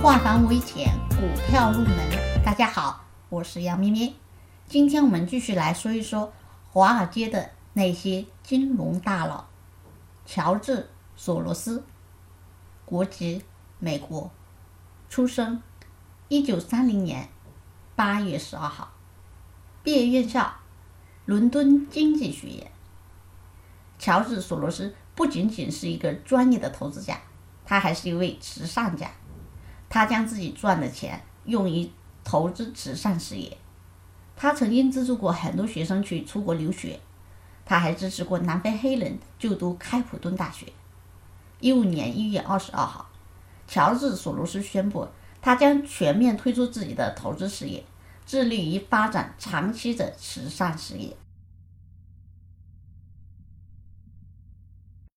化繁为简，股票入门。大家好，我是杨咩咩。今天我们继续来说一说华尔街的那些金融大佬。乔治·索罗斯，国籍美国，出生一九三零年八月十二号，毕业院校伦敦经济学院。乔治·索罗斯不仅仅是一个专业的投资家，他还是一位慈善家。他将自己赚的钱用于投资慈善事业。他曾经资助过很多学生去出国留学。他还支持过南非黑人就读开普敦大学。一五年一月二十二号，乔治·索罗斯宣布，他将全面推出自己的投资事业，致力于发展长期的慈善事业。